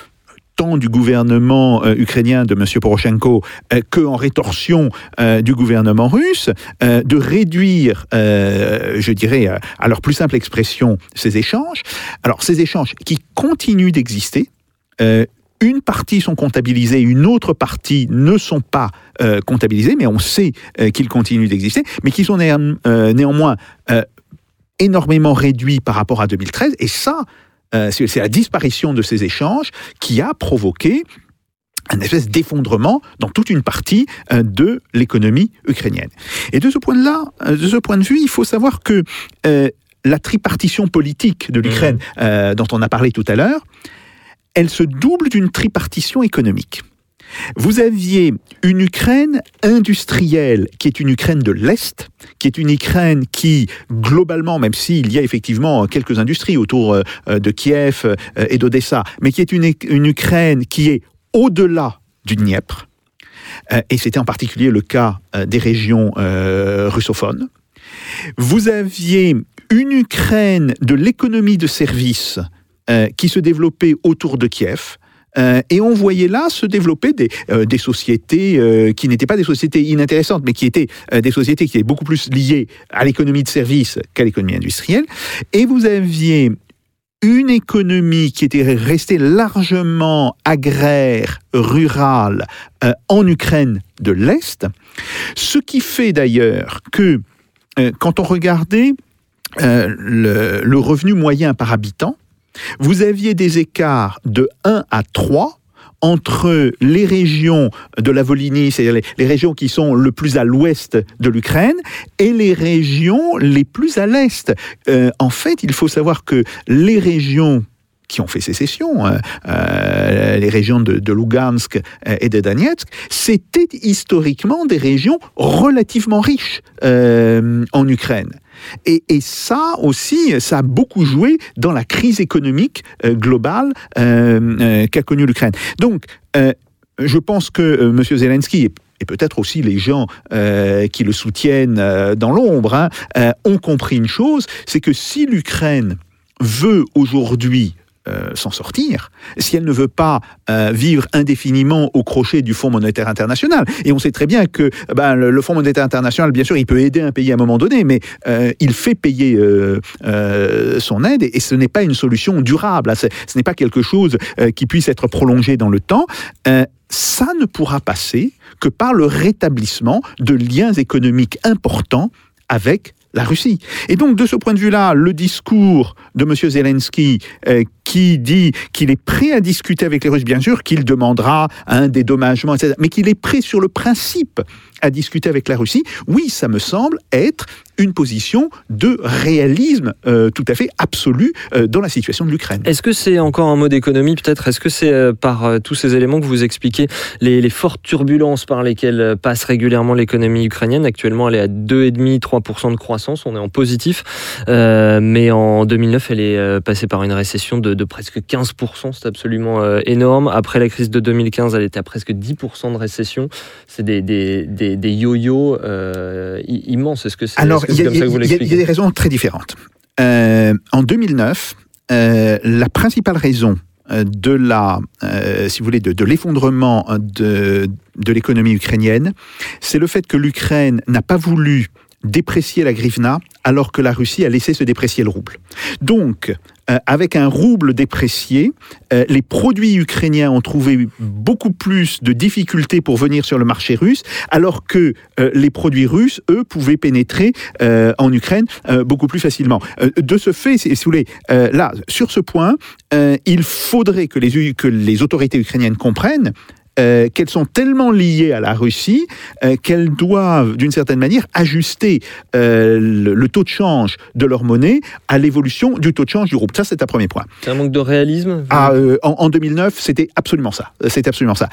tant du gouvernement euh, ukrainien de M. Poroshenko euh, que en rétorsion euh, du gouvernement russe, de réduire, je dirais, à leur plus simple expression, ces échanges. Alors, ces échanges qui continuent d'exister, une partie sont comptabilisés, une autre partie ne sont pas comptabilisés, mais on sait qu'ils continuent d'exister, mais qui sont néanmoins énormément réduits par rapport à 2013. Et ça, euh, c'est la disparition de ces échanges qui a provoqué un espèce d'effondrement dans toute une partie euh, de l'économie ukrainienne. Et de ce point de là, euh, de ce point de vue, il faut savoir que la tripartition politique de l'Ukraine, mmh. dont on a parlé tout à l'heure, elle se double d'une tripartition économique. Vous aviez une Ukraine industrielle, qui est une Ukraine de l'Est, qui est une Ukraine qui, globalement, même s'il y a effectivement quelques industries autour euh, de Kiev euh, et d'Odessa, mais qui est une, Ukraine qui est au-delà du Dniepr, euh, et c'était en particulier le cas des régions russophones, Vous aviez une Ukraine de l'économie de service euh, qui se développait autour de Kiev. Euh, et on voyait là se développer des, euh, sociétés euh, qui n'étaient pas des sociétés inintéressantes, mais qui étaient des sociétés qui étaient beaucoup plus liées à l'économie de service qu'à l'économie industrielle. Et vous aviez une économie qui était restée largement agraire, rurale, en Ukraine de l'Est, ce qui fait d'ailleurs que quand on regardait le revenu moyen par habitant, vous aviez des écarts de 1 à 3 entre les régions de la Volhynie, c'est-à-dire les, régions qui sont le plus à l'ouest de l'Ukraine, et les régions les plus à l'est. Euh, en fait, il faut savoir que les régions qui ont fait sécession, euh, euh, les régions de, de Lugansk euh, et de Donetsk, c'était historiquement des régions relativement riches en Ukraine. Et, ça aussi, ça a beaucoup joué dans la crise économique euh, globale euh, euh, qu'a connue l'Ukraine. Donc, je pense que M. Zelensky et peut-être aussi les gens qui le soutiennent dans l'ombre, hein, ont compris une chose, c'est que si l'Ukraine veut aujourd'hui euh, s'en sortir, si elle ne veut pas euh, vivre indéfiniment au crochet du Fonds monétaire international. Et on sait très bien que ben, le, Fonds monétaire international, bien sûr, il peut aider un pays à un moment donné, mais euh, il fait payer son aide et, ce n'est pas une solution durable. Ce n'est pas quelque chose qui puisse être prolongé dans le temps. ça ne pourra passer que par le rétablissement de liens économiques importants avec la Russie. Et donc, de ce point de vue-là, le discours de M. Zelensky, euh, qui dit qu'il est prêt à discuter avec les Russes, bien sûr, qu'il demandera un dédommagement, etc., mais qu'il est prêt sur le principe à discuter avec la Russie, oui, ça me semble être une position de réalisme euh, tout à fait absolu euh, dans la situation de l'Ukraine. Est-ce que c'est encore un mot d'économie peut-être? Est-ce que c'est euh, par tous ces éléments que vous expliquez les, les fortes turbulences par lesquelles passe régulièrement l'économie ukrainienne? Actuellement, elle est à 2,5-3% de croissance, on est en positif, mais en 2009, elle est passée par une récession de, de presque 15%, c'est absolument énorme. Après la crise de 2015, elle était à presque 10% de récession. C'est des, des, des, des yo-yo immenses. Est-ce que c'est Alors, il y, a des raisons très différentes. Euh, en 2009, euh, la principale raison de la, euh, si vous voulez, de, de l'effondrement de, de l'économie ukrainienne, c'est le fait que l'Ukraine n'a pas voulu déprécier la grivna alors que la Russie a laissé se déprécier le rouble. Donc, euh, avec un rouble déprécié, euh, les produits ukrainiens ont trouvé beaucoup plus de difficultés pour venir sur le marché russe, alors que euh, les produits russes, eux, pouvaient pénétrer euh, en Ukraine euh, beaucoup plus facilement. Euh, de ce fait, si vous voulez, là, sur ce point, il faudrait que les, que les autorités ukrainiennes comprennent euh, qu'elles sont tellement liées à la Russie euh, qu'elles doivent, d'une certaine manière, ajuster euh, le, le, taux de change de leur monnaie à l'évolution du taux de change du rouble. Ça, c'est un premier point. C'est un manque de réalisme ah, en, en, 2009, c'était absolument ça. C'était absolument ça.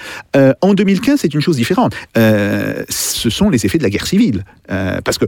en 2015, c'est une chose différente. ce sont les effets de la guerre civile. parce que,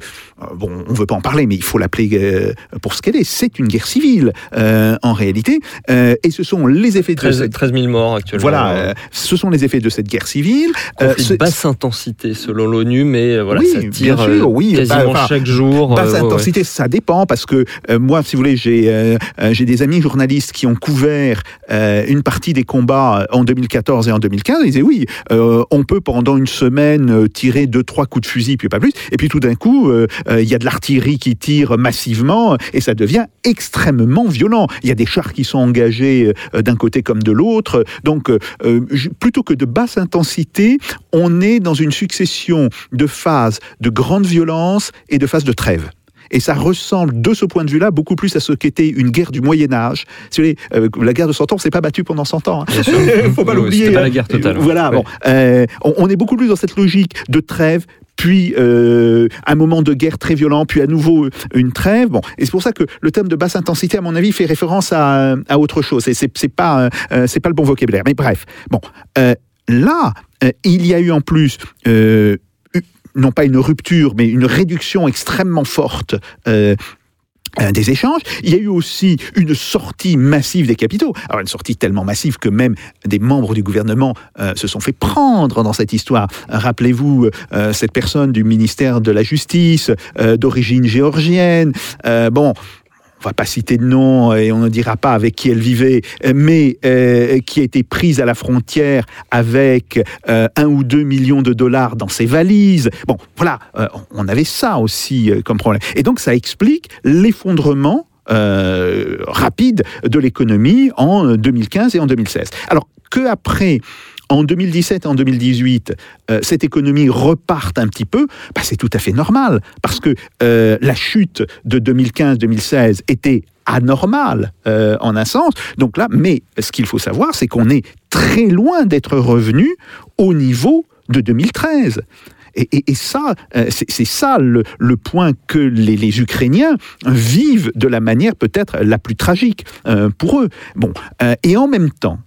bon, on ne veut pas en parler, mais il faut l'appeler pour ce qu'elle est. C'est une guerre civile, en réalité. et ce sont les effets 13, de... 13 000 morts actuellement. Voilà, ce sont les effets de cette guerre civile. Euh, basse intensité selon l'ONU, mais voilà, oui, ça tire bien sûr, oui, quasiment bah, chaque jour. Basse euh, intensité, ouais. ça dépend parce que euh, moi, si vous voulez, j'ai euh, j'ai des amis journalistes qui ont couvert une partie des combats en 2014 et en 2015. Ils disaient oui, on peut pendant une semaine tirer deux trois coups de fusil puis pas plus, et puis tout d'un coup, il y a de l'artillerie qui tire massivement et ça devient extrêmement violent. Il y a des chars qui sont engagés d'un côté comme de l'autre, donc plutôt que de basse intensité, on est dans une succession de phases de grande violence et de phases de trêve. Et ça ressemble, de ce point de vue-là, beaucoup plus à ce qu'était une guerre du Moyen Âge. Si vous voulez, euh, la guerre de 100 ans, on s'est pas battu pendant 100 ans. Hein. faut pas l'oublier. pas la guerre totale. Voilà. Ouais. Bon, euh, on, on, est beaucoup plus dans cette logique de trêve, puis euh, un moment de guerre très violent, puis à nouveau une trêve. Bon, et c'est pour ça que le terme de basse intensité, à mon avis, fait référence à, à autre chose. Et c'est pas euh, c'est pas le bon vocabulaire. Mais bref, bon. Euh, Là, euh, il y a eu en plus euh, non pas une rupture, mais une réduction extrêmement forte euh, des échanges. Il y a eu aussi une sortie massive des capitaux. Alors une sortie tellement massive que même des membres du gouvernement se sont fait prendre dans cette histoire. Rappelez-vous cette personne du ministère de la Justice, d'origine géorgienne. bon, on va pas citer de nom et on ne dira pas avec qui elle vivait, mais qui a été prise à la frontière avec un ou deux millions de dollars dans ses valises. Bon, voilà, on avait ça aussi comme problème. Et donc ça explique l'effondrement rapide de l'économie en 2015 et en 2016. Alors que après en 2017 et en 2018, euh, cette économie reparte un petit peu, bah, c'est tout à fait normal, parce que euh, la chute de 2015-2016 était anormale euh, en un sens. Donc là, mais ce qu'il faut savoir, c'est qu'on est très loin d'être revenu au niveau de 2013. Et, ça, c'est ça le, point que les, Ukrainiens vivent de la manière peut-être la plus tragique pour eux. Bon, et en même temps,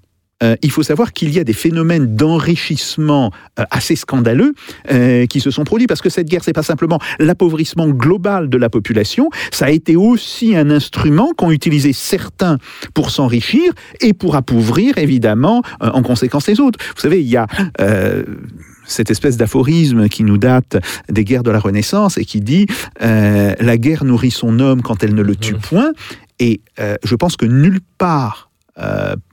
euh, il faut savoir qu'il y a des phénomènes d'enrichissement euh, assez scandaleux euh, qui se sont produits parce que cette guerre, c'est pas simplement l'appauvrissement global de la population, ça a été aussi un instrument qu'ont utilisé certains pour s'enrichir et pour appauvrir évidemment en conséquence les autres. Vous savez, il y a cette espèce d'aphorisme qui nous date des guerres de la Renaissance et qui dit la guerre nourrit son homme quand elle ne le tue mmh. point. Et je pense que nulle part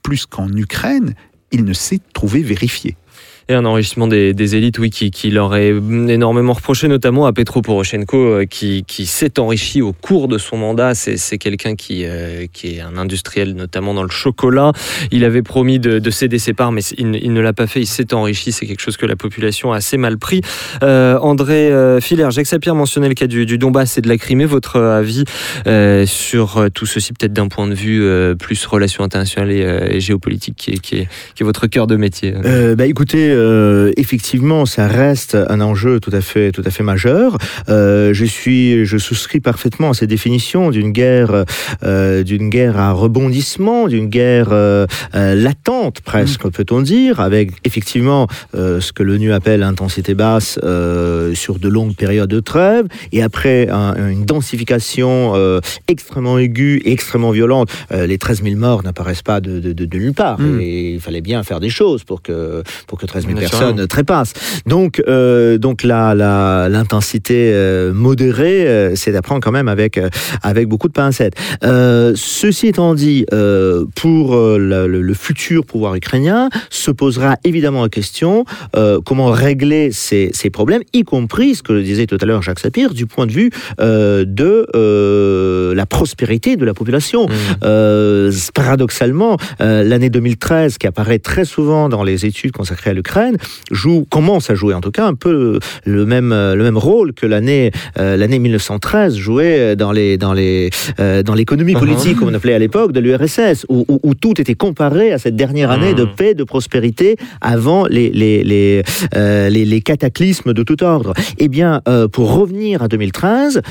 plus qu'en Ukraine, il ne s'est trouvé vérifié et un enrichissement des, élites, oui, qui, qui, leur est énormément reproché, notamment à Petro Poroshenko, euh, qui, s'est enrichi au cours de son mandat. C'est quelqu'un qui, euh, qui est un industriel, notamment dans le chocolat. Il avait promis de, céder ses parts, mais il, ne l'a pas fait. Il s'est enrichi. C'est quelque chose que la population a assez mal pris. Euh, André Filaire, Jacques Sapir mentionnait le cas du, Donbass et de la Crimée. Votre avis sur tout ceci, peut-être d'un point de vue plus relations internationales et, géopolitique, qui est, qui, est, qui est, votre cœur de métier bah, Écoutez, euh, effectivement, ça reste un enjeu tout à fait, tout à fait majeur. Euh, je suis, je souscris parfaitement à cette définition d'une guerre, euh, d'une guerre à rebondissement, d'une guerre latente presque, mm. peut-on dire, avec effectivement ce que l'ONU appelle intensité basse sur de longues périodes de trêve, et après une densification extrêmement aiguë et extrêmement violente. les 13 000 morts n'apparaissent pas de, de, nulle part. Mm. Et il fallait bien faire des choses pour que, pour que 13 000 personnes trépassent. Donc, euh, donc la, l'intensité euh, modérée, euh, c'est d'apprendre quand même avec, avec beaucoup de pincettes. ceci étant dit, pour le, futur pouvoir ukrainien, se posera évidemment la question comment régler ces, ces, problèmes, y compris, ce que disait tout à l'heure Jacques Sapir, du point de vue de la prospérité de la population. Mmh. paradoxalement, l'année 2013, qui apparaît très souvent dans les études consacrées à l'Ukraine, joue, commence à jouer en tout cas un peu le même, le même rôle que l'année euh, l'année 1913 jouait dans les dans les euh, dans l'économie uh-huh. politique, comme on appelait à l'époque, de l'URSS, où, où, tout était comparé à cette dernière année de uh-huh. paix, de prospérité avant les les les, euh, les, les cataclysmes de tout ordre. Eh bien, pour revenir à 2013,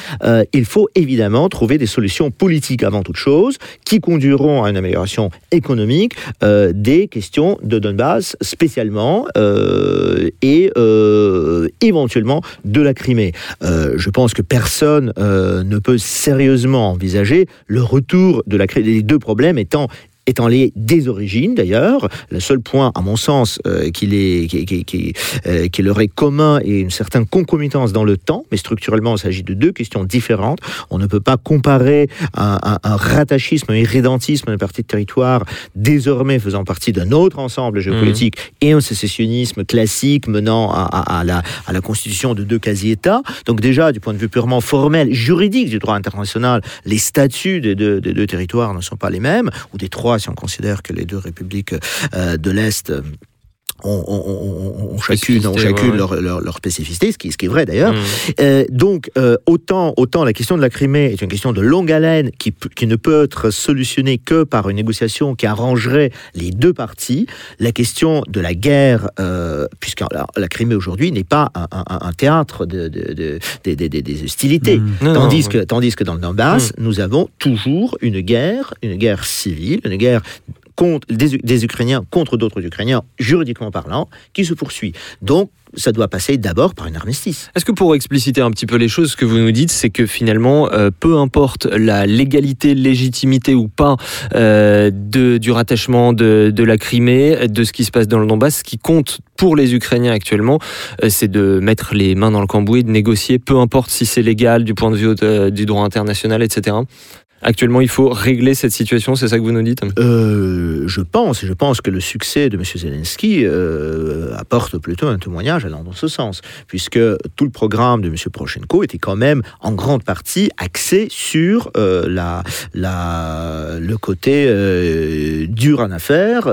il faut évidemment trouver des solutions politiques avant toute chose, qui conduiront à une amélioration économique des questions de Donbass, spécialement. Euh, et euh, éventuellement de la Crimée. Euh, je pense que personne ne peut sérieusement envisager le retour de la Crimée. Les deux problèmes étant étant lié des origines d'ailleurs. Le seul point, à mon sens, euh, est, qui, qui, euh, leur est commun et une certaine concomitance dans le temps, mais structurellement, il s'agit de deux questions différentes. On ne peut pas comparer un, un, rattachisme, un irrédentisme d'une partie de territoire désormais faisant partie d'un autre ensemble géopolitique mmh. et un sécessionnisme classique menant à, à, la, à la constitution de deux quasi-États. Donc déjà, du point de vue purement formel, juridique du droit international, les statuts des deux, des deux territoires ne sont pas les mêmes, ou des trois si on considère que les deux républiques euh, de l'Est ont, chacune, ont chacune leur, leur, spécificité, ce qui, ce qui est vrai d'ailleurs. Mm. Euh, donc, euh, autant, autant la question de la Crimée est une question de longue haleine qui, qui ne peut être solutionnée que par une négociation qui arrangerait les deux parties. La question de la guerre, euh, puisque la, Crimée aujourd'hui n'est pas un, théâtre de, de, des hostilités. Tandis, que, tandis que dans le Donbass, mm. nous avons toujours une guerre, une guerre civile, une guerre contre, des, Ukrainiens contre d'autres Ukrainiens, juridiquement parlant, qui se poursuit. Donc, ça doit passer d'abord par une armistice. Est-ce que pour expliciter un petit peu les choses, ce que vous nous dites, c'est que finalement, euh, peu importe la légalité, légitimité ou pas euh, du rattachement de, la Crimée, de ce qui se passe dans le Donbass, ce qui compte pour les Ukrainiens actuellement, euh, c'est de mettre les mains dans le cambouis, de négocier, peu importe si c'est légal du point de vue du droit international, etc. Actuellement, il faut régler cette situation, c'est ça que vous nous dites euh, Je pense, je pense que le succès de M. Zelensky euh, apporte plutôt un témoignage allant dans ce sens, puisque tout le programme de M. Poroshenko était quand même en grande partie axé sur euh, la, la, le côté dur en affaires,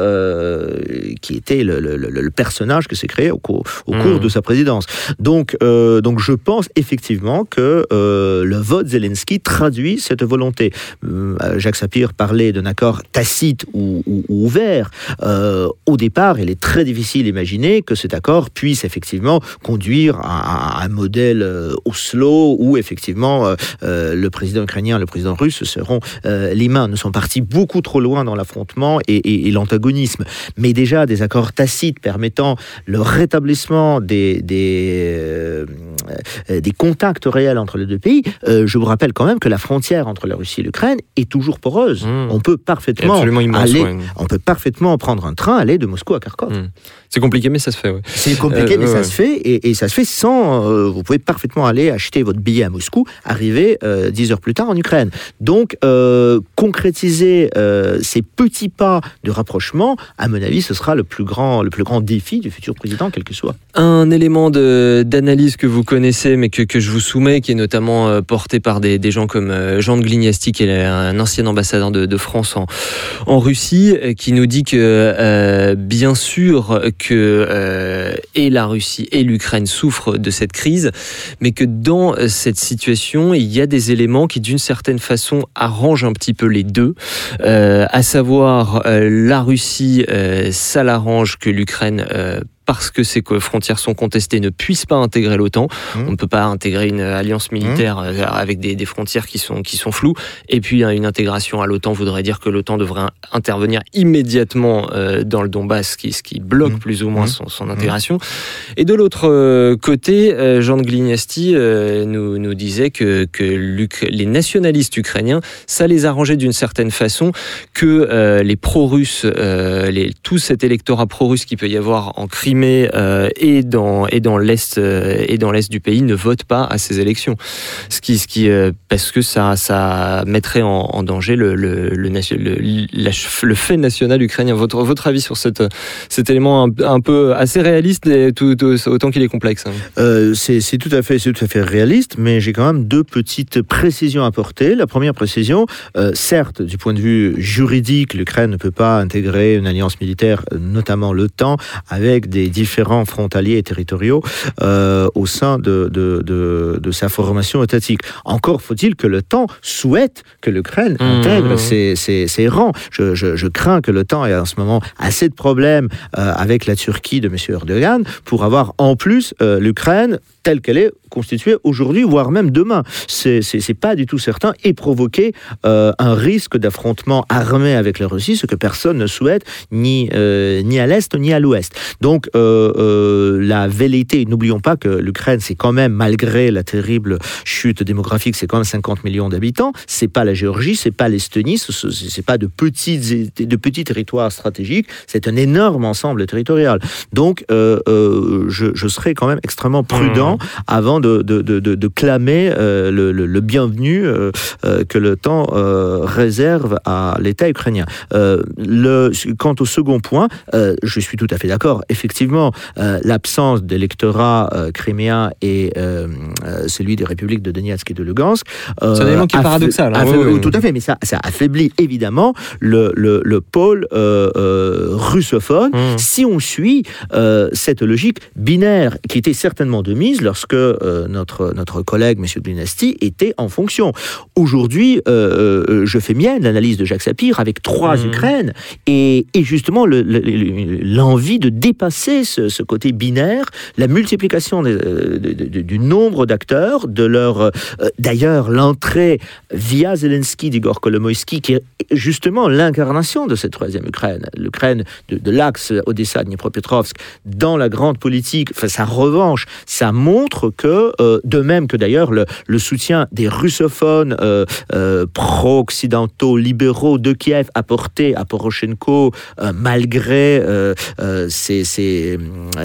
qui était le, le, le, personnage que s'est créé au, cours, au mmh. cours de sa présidence. Donc, donc je pense effectivement que le vote Zelensky traduit cette volonté. Euh, Jacques Sapir parlait d'un accord tacite ou, ou, ou ouvert. Euh, au départ, il est très difficile d'imaginer que cet accord puisse effectivement conduire à, à un modèle euh, Oslo où effectivement euh, euh, le président ukrainien et le président russe seront les mains, ne sont partis beaucoup trop loin dans l'affrontement et, l'antagonisme. Mais déjà des accords tacites permettant le rétablissement des, des contacts réels entre les deux pays. je vous rappelle quand même que la frontière entre la Russie et l'Ukraine est toujours poreuse. Mmh. On peut parfaitement immense, aller, ouais. on peut parfaitement prendre un train aller de Moscou à Kharkov. Mmh. C'est compliqué, mais ça se fait. Ouais. C'est compliqué, euh, mais ouais, ça ouais. se fait, et, et, ça se fait sans. Euh, vous pouvez parfaitement aller acheter votre billet à Moscou, arriver euh, 10 heures plus tard en Ukraine. Donc, euh, concrétiser ces petits pas de rapprochement, à mon avis, ce sera le plus grand, le plus grand défi du futur président, quel que soit. Un élément d'analyse que vous connaissez, mais que, que, je vous soumets, qui est notamment porté par des, des gens comme Jean de Glignasti, qui est un ancien ambassadeur de, de France en, en, Russie, qui nous dit que, bien sûr, que euh, et la Russie et l'Ukraine souffrent de cette crise, mais que dans cette situation, il y a des éléments qui, d'une certaine façon, arrangent un petit peu les deux, euh, à savoir euh, la Russie, ça l'arrange que l'Ukraine parce que ces frontières sont contestées, ne puissent pas intégrer l'OTAN. Mmh. On ne peut pas intégrer une alliance militaire mmh. avec des, des, frontières qui sont, qui sont floues. Et puis, une intégration à l'OTAN voudrait dire que l'OTAN devrait intervenir immédiatement euh, dans le Donbass, ce qui, ce qui bloque mmh. plus ou moins son, son intégration. Et de l'autre euh, côté, euh, Jean de Glignasti euh, nous, nous disait que, que les nationalistes ukrainiens, ça les arrangeait d'une certaine façon que euh, les pro-russes, euh, tout cet électorat pro-russe qui peut y avoir en Crimée, Crimée euh, et dans et dans l'est euh, et dans l'est du pays ne votent pas à ces élections. Ce qui ce qui euh, parce que ça ça mettrait en, danger le le, le, fait national ukrainien. Votre votre avis sur cette cet élément un, peu assez réaliste et autant qu'il est complexe. Hein. c'est tout à fait c'est tout à fait réaliste, mais j'ai quand même deux petites précisions à apporter. La première précision, certes, du point de vue juridique, l'Ukraine ne peut pas intégrer une alliance militaire, notamment l'OTAN, avec des différents frontaliers et territoriaux euh, au sein de, de, de, de, sa formation étatique. Encore faut-il que le temps souhaite que l'Ukraine mmh. intègre ses, ses, ses, rangs. Je, je, je, crains que le temps ait en ce moment assez de problèmes euh, avec la Turquie de M. Erdogan pour avoir en plus euh, l'Ukraine telle qu'elle est constituée aujourd'hui, voire même demain. C'est pas du tout certain et provoquer euh, un risque d'affrontement armé avec la Russie, ce que personne ne souhaite, ni, euh, ni à l'Est ni à l'Ouest. Donc euh, la velléité, n'oublions pas que l'Ukraine, c'est quand même, malgré la terrible chute démographique, c'est quand même 50 millions d'habitants, c'est pas la Géorgie, c'est pas l'Estonie, c'est pas de petits, de petits territoires stratégiques, c'est un énorme ensemble territorial. Donc je, je serais quand même extrêmement prudent avant de, de, de, de clamer euh, le, le, le, bienvenu euh, euh, que le temps réserve à l'État ukrainien. le, quant au second point, je suis tout à fait d'accord. Effectivement, l'absence d'électorat criméen et celui des républiques de Donetsk et de Lugansk. C'est un élément qui est paradoxal. Hein, oui, oui. Tout à fait, mais ça, ça affaiblit évidemment le pôle russophone mmh. si on suit cette logique binaire qui était certainement de mise lorsque notre, notre collègue, M. Dynasty, était en fonction. Aujourd'hui, je fais mienne l'analyse de Jacques Sapir avec trois mmh. Ukraines et, et justement l'envie de dépasser ce, côté binaire, la multiplication du nombre d'acteurs, de leur... D'ailleurs, l'entrée via Zelensky d'Igor Kolomoïski, qui est justement l'incarnation de cette troisième Ukraine, l'Ukraine de, l'axe Odessa-Dnipropetrovsk, dans la grande politique, enfin, sa revanche, ça montre que, euh, de même que d'ailleurs le, soutien des russophones euh, euh, pro-occidentaux, libéraux de Kiev apporté à Poroshenko, malgré ses,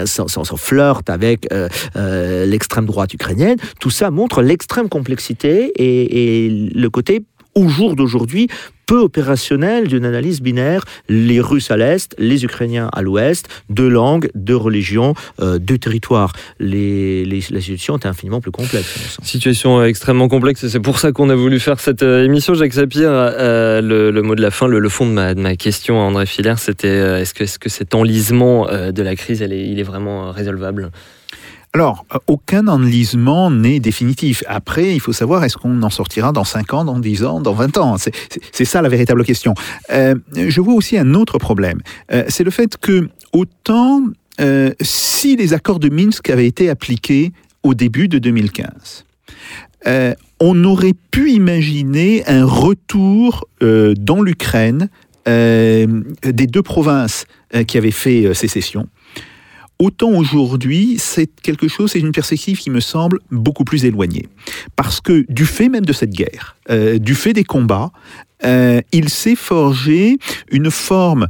son, son, flirt avec l'extrême droite ukrainienne, tout ça montre l'extrême complexité et, et le côté au jour d'aujourd'hui peu opérationnel d'une analyse binaire, les Russes à l'est, les Ukrainiens à l'ouest, deux langues, deux religions, euh, deux territoires. Les, les, la situation est infiniment plus complexe. Situation extrêmement complexe, c'est pour ça qu'on a voulu faire cette euh, émission. Jacques Sapir, euh, le, mot de la fin, le, fond de ma, de ma, question à André Filaire, c'était est-ce que, est -ce que cet enlisement de la crise, est, il est vraiment résolvable? Alors, euh, aucun enlisement n'est définitif. Après, il faut savoir, est-ce qu'on en sortira dans 5 ans, dans 10 ans, dans 20 ans? C'est ça la véritable question. Euh, je vois aussi un autre problème. Euh, c'est le fait que, autant si les accords de Minsk avaient été appliqués au début de 2015, on aurait pu imaginer un retour dans l'Ukraine des deux provinces qui avaient fait sécession Autant aujourd'hui, c'est quelque chose, c'est une perspective qui me semble beaucoup plus éloignée. Parce que du fait même de cette guerre, euh, du fait des combats, euh, il s'est forgé une forme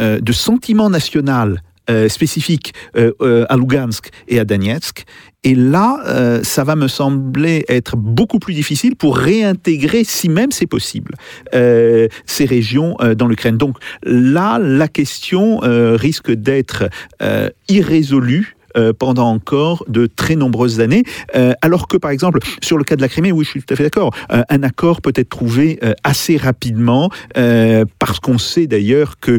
euh, de sentiment national euh, spécifique euh, euh, à Lugansk et à Donetsk. Et là, ça va me sembler être beaucoup plus difficile pour réintégrer, si même c'est possible, ces régions dans l'Ukraine. Donc là, la question risque d'être irrésolue pendant encore de très nombreuses années, alors que par exemple sur le cas de la Crimée, oui, je suis tout à fait d'accord, un accord peut être trouvé assez rapidement, parce qu'on sait d'ailleurs que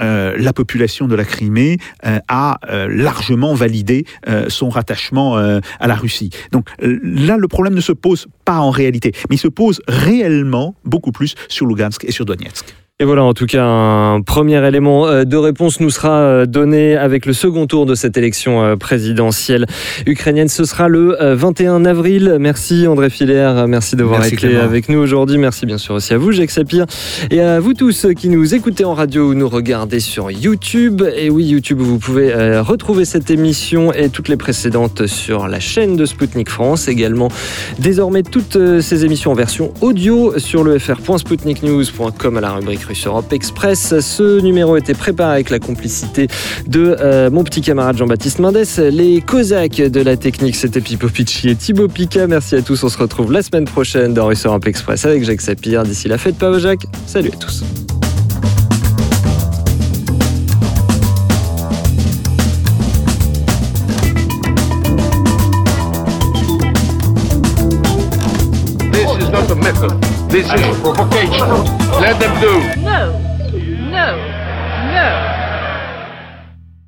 euh, la population de la Crimée euh, a euh, largement validé son rattachement à la Russie. Donc là, le problème ne se pose pas en réalité, mais il se pose réellement beaucoup plus sur Lugansk et sur Donetsk. Et voilà, en tout cas, un premier élément euh, de réponse nous sera euh, donné avec le second tour de cette élection euh, présidentielle ukrainienne. Ce sera le 21 avril. Merci André Filaire, merci d'avoir été avec nous aujourd'hui. Merci bien sûr aussi à vous, Jacques Sapir, et à vous tous qui nous écoutez en radio ou nous regardez sur YouTube. Et oui, YouTube, vous pouvez retrouver cette émission et toutes les précédentes sur la chaîne de Spoutnik France. Également, désormais, toutes ces émissions en version audio sur le fr.spoutniknews.com à la rubrique Europe Express. Ce numéro était préparé avec la complicité de euh, mon petit camarade Jean-Baptiste Mendes. Les Cosaques de la technique, c'était Pipo Picci et Thibaut Pica. Merci à tous. On se retrouve la semaine prochaine dans Russe Europe Express avec Jacques Sapir. D'ici la fête, pas Jacques. Salut à tous. Let them do. No, no, no.